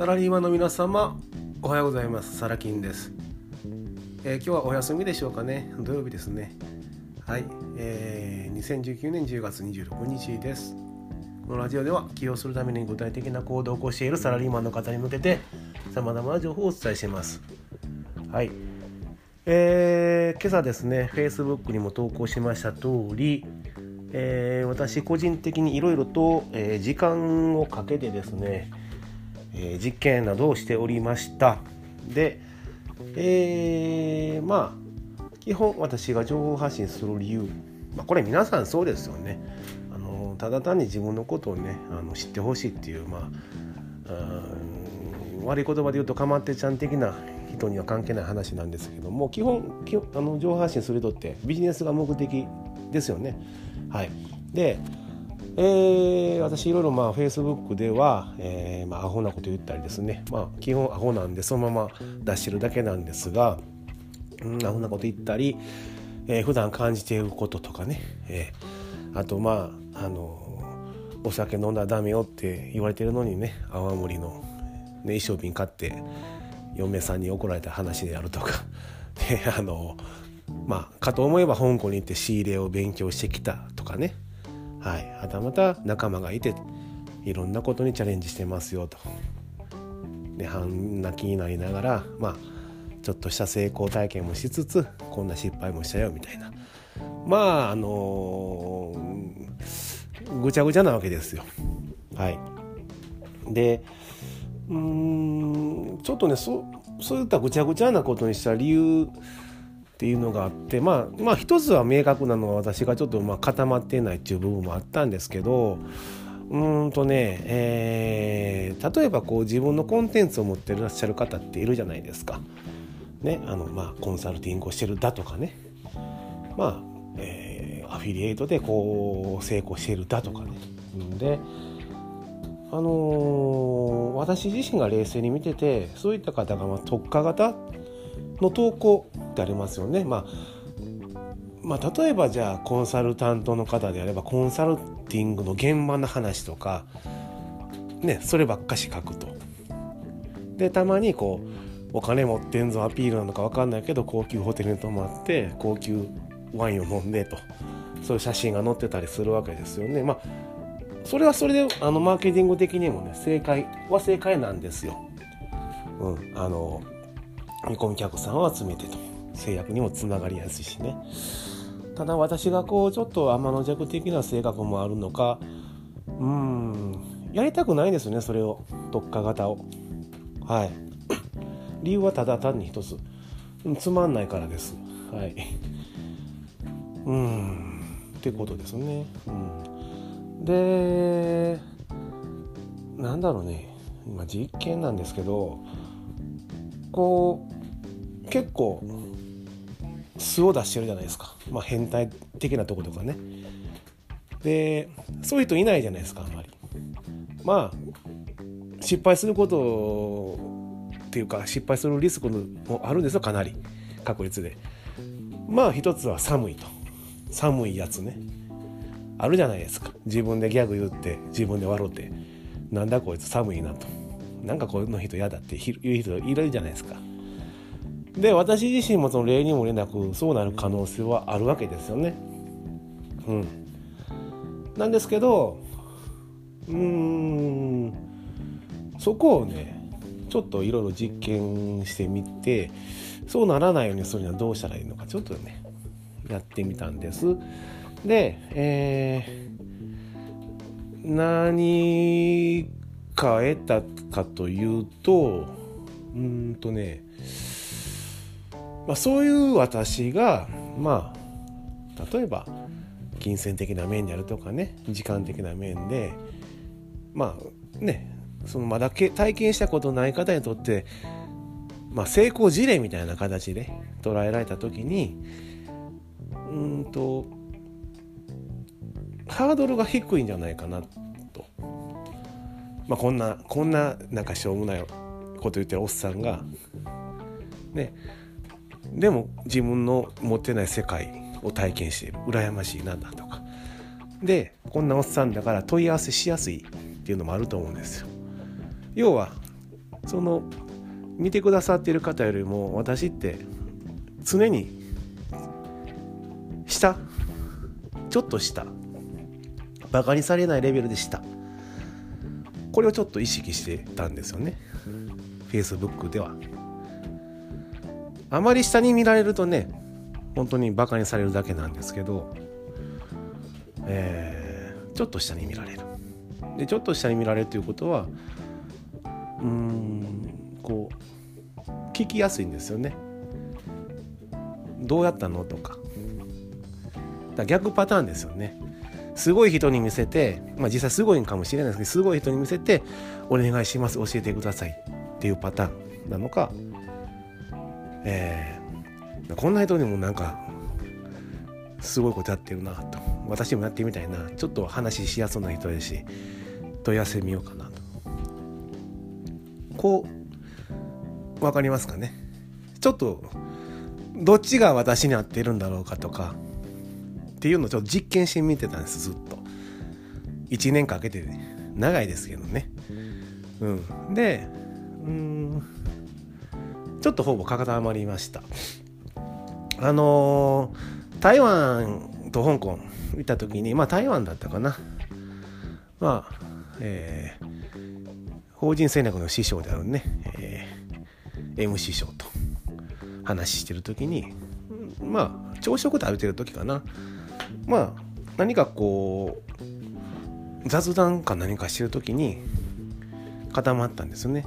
サラリーマンの皆様おはようございます。サラキンです、えー、今日はお休みでしょうかね。土曜日ですね。はい、えー、2019年10月26日です。このラジオでは起業するために具体的な行動を起こしているサラリーマンの方に向けてさまざまな情報をお伝えします。はい。えー、今朝ですね Facebook にも投稿しました通りえー、私個人的にいろいろと、えー、時間をかけてですね、え、実験などをしておりました。で、えー、まあ基本私が情報発信する理由、まあ、これ皆さんそうですよね。あのただ単に自分のことをねあの知ってほしいっていうまあ悪い言葉で言うとかまってちゃん的な人には関係ない話なんですけども基本基本あの情報発信する人ってビジネスが目的ですよね。はい、で、えー、私いろいろまあフェイスブックでは、えー、まあアホなこと言ったりですね。まあ基本アホなんでそのまま出してるだけなんですが、うん、アホなこと言ったり、えー、普段感じていることとかね、えー、あとまああのお酒飲んだらダメよって言われてるのにね泡盛の、ね、衣装瓶買って嫁さんに怒られた話であるとか。であのまあかと思えば香港に行って仕入れを勉強してきたとかね。はいはたまた仲間がいていろんなことにチャレンジしてますよと。で半泣きになりながらまあちょっとした成功体験もしつつこんな失敗もしたよみたいなまああのー、ぐちゃぐちゃなわけですよ。はい、でうんちょっとねそそういったぐちゃぐちゃなことにした理由っていうのがあってまあまあ一つは明確なのは私がちょっとまあ固まってないっていう部分もあったんですけどうんとね、えー、例えばこう自分のコンテンツを持ってらっしゃる方っているじゃないですか。ね、あのまあコンサルティングをしてるだとかねまあ、えー、アフィリエイトでこう成功してるだとかね。であのー、私自身が冷静に見ててそういった方がまあ特化型の投稿ってありますよね。まあまあ、例えばじゃあコンサルタントの方であればコンサルティングの現場の話とかねそればっかし書くと。でたまにこうお金持ってんぞアピールなのか分かんないけど高級ホテルに泊まって高級ワインを飲んでとそういう写真が載ってたりするわけですよね。まあそれはそれであのマーケティング的にもね正解は正解なんですよ。うん、あの見込み客さんを集めてと。制約にもつながりやすいしね。ただ私がこうちょっと天の弱的な性格もあるのかうんやりたくないですねそれを。特化型を。はい。理由はただ単に一つ。つまんないからです。はい。うん。ってことですね。うん。でなんだろうね。今実験なんですけどこう結構素を出してるじゃないですか、まあ、変態的なとことかね。でそういう人いないじゃないですかあんまり。まあ失敗することっていうか失敗するリスクもあるんですよかなり。確率で。まあ一つは寒いと。寒いやつね。あるじゃないですか。自分でギャグ言って自分で笑って。なんだこいつ寒いなと。なんかこの人嫌だって言う人いるじゃないですか。で私自身もその例にもれなくそうなる可能性はあるわけですよね。うん、なんですけどうーんそこをねちょっといろいろ実験してみてそうならないようにするにはどうしたらいいのかちょっとねやってみたんです。で、えー、何か得たかというとうんとね、まあ、そういう私がまあ例えば金銭的な面であるとかね時間的な面でまあねそのまだ体験したことない方にとって、まあ、成功事例みたいな形で捉えられた時にうんとハードルが低いんじゃないかなっまあ、こんなこんななんかしょうもないこと言ってるおっさんがねでも自分の持ってない世界を体験して羨ましいなんだとか。でこんなおっさんだから問い合わせしやすいっていうのもあると思うんですよ。要はその見てくださっている方よりも私って常に下ちょっと下バカにされないレベルでした。これをちょっと意識してたんですよね。Facebook では。あまり下に見られるとね本当にバカにされるだけなんですけど、えー、ちょっと下に見られる。でちょっと下に見られるということはうーんこう聞きやすいんですよね。どうやったのとか。だ逆パターンですよね。すごい人に見せて、まあ、実際すごいかもしれないですけどすごい人に見せて「お願いします教えてください」っていうパターンなのか、えー、こんな人にもなんかすごいことやってるなと私もやってみたいなちょっと話しやすそうな人ですし問い合わせみようかなと。こう分かりますかね？ちょっとどっちが私に合ってるんだろうかとかっていうのをちょっと実験してみてたんですずっと。1年かけて、ね、長いですけどね。うん。でうん。ちょっとほぼ固まりました。あのー、台湾と香港行った時にまあ台湾だったかな。まあえー、法人戦略の師匠であるね、えー、M 師匠と話してる時にまあ朝食食べてる時かな。まあ何かこう雑談か何かしてる時に固まったんですよね。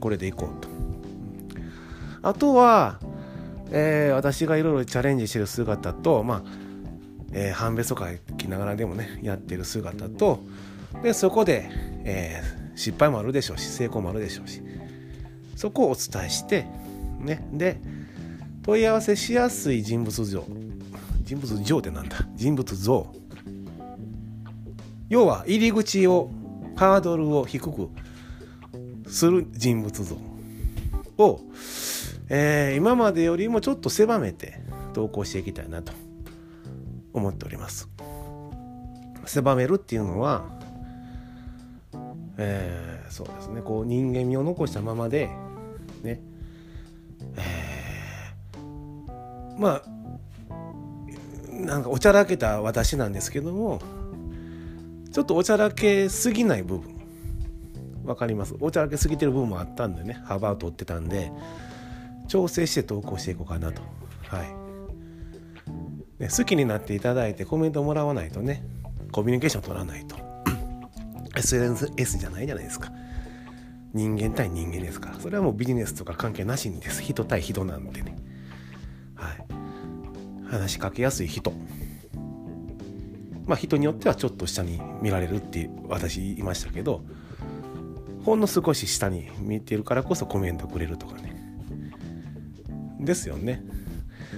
これでいこうと。あとは、えー、私がいろいろチャレンジしてる姿とまあ、えー、判別とかきながらでもねやってる姿とでそこで、えー、失敗もあるでしょうし成功もあるでしょうしそこをお伝えしてね。で問い合わせしやすい人物像。人物像ってなんだ？人物像。要は入り口をハードルを低くする人物像を、えー、今までよりもちょっと狭めて投稿していきたいなと思っております。狭めるっていうのは、えー、そうですね。こう人間味を残したままでね、えー、まあなんかおちゃらけた私なんですけどもちょっとおちゃらけすぎない部分。わかります？おちゃらけすぎてる部分もあったんでね。幅を取ってたんで調整して投稿していこうかなと。はい。ね、好きになっていただいてコメントもらわないとねコミュニケーション取らないと。SNS じゃないじゃないですか。人間対人間ですから。それはもうビジネスとか関係なしにです。人対人なんでね。話しかけやすい人。まあ人によってはちょっと下に見られるって私言いましたけどほんの少し下に見てるからこそコメントくれるとかね。ですよね。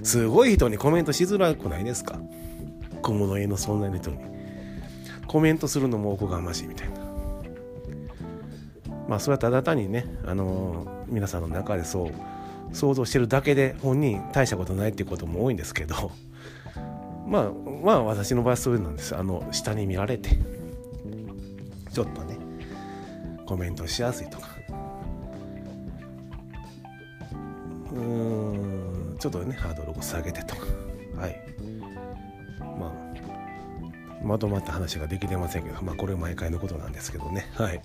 すごい人にコメントしづらくないですか？小物絵のそんな人に。コメントするのもおこがましいみたいな。まあそれはただ単にねあのー、皆さんの中でそう想像してるだけで本人大したことないっていうことも多いんですけど まあまあ私の場合そういうなんです。あの下に見られてちょっとねコメントしやすいとか。うーんちょっとねハードルを下げてとか。はい。まあまとまった話ができてませんけどまあこれ毎回のことなんですけどね。はい。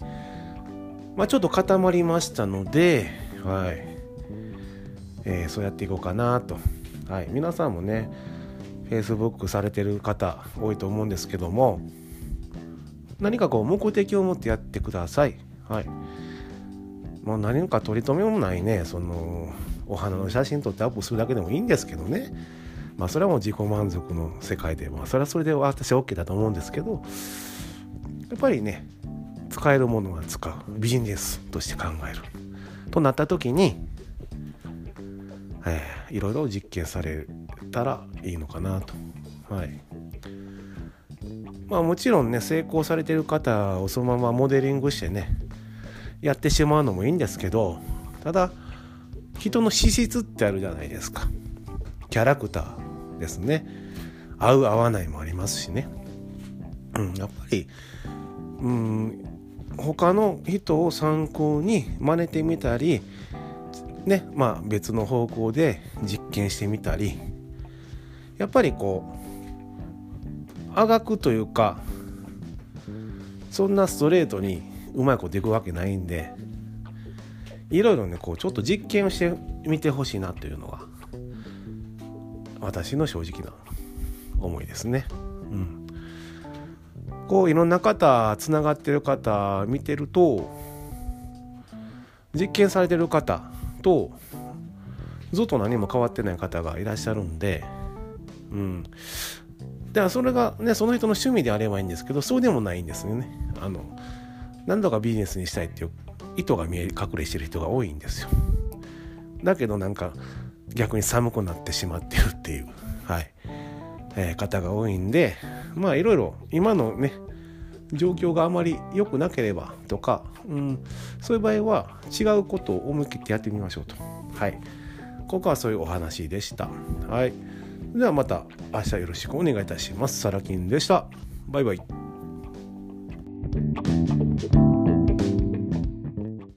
まあちょっと固まりましたのではい。えー、そうやっていこうかなと、はい、皆さんもね Facebook されてる方多いと思うんですけども何かこう目的を持ってやってください。はい。もう何か取り留めもないね、そのお花の写真撮ってアップするだけでもいいんですけどね。まあそれはもう自己満足の世界で、まあそれはそれで私 OK だと思うんですけど、やっぱりね、使えるものは使う。ビジネスとして考える。となった時に、えー、いろいろ実験されたらいいのかなと。はい。まあもちろんね、成功されてる方をそのままモデリングしてね、やってしまうのもいいんですけど、ただ、人の資質ってあるじゃないですか。キャラクターですね。合う合わないもありますしね。うん、やっぱり、うん、他の人を参考に真似てみたりねまあ別の方向で実験してみたりやっぱりこうあがくというかそんなストレートにうまいこといくわけないんでいろいろねこうちょっと実験をしてみてほしいなというのが私の正直な思いですね。うん、こういろんな方つながってる方見てると実験されてる方とずっと何も変わってない方がいらっしゃるんで、うん、だからそれがねその人の趣味であればいいんですけどそうでもないんですよね。あの何度かビジネスにしたいっていう意図が見え隠れしてる人が多いんですよ。だけどなんか逆に寒くなってしまってるっていう、はいえー、方が多いんでまあいろいろ今のね状況があまり良くなければとか、うん、そういう場合は違うことを思い切ってやってみましょうと。はい。ここはそういうお話でした。はい。ではまた明日よろしくお願いいたします。サラキンでした。バイバイ。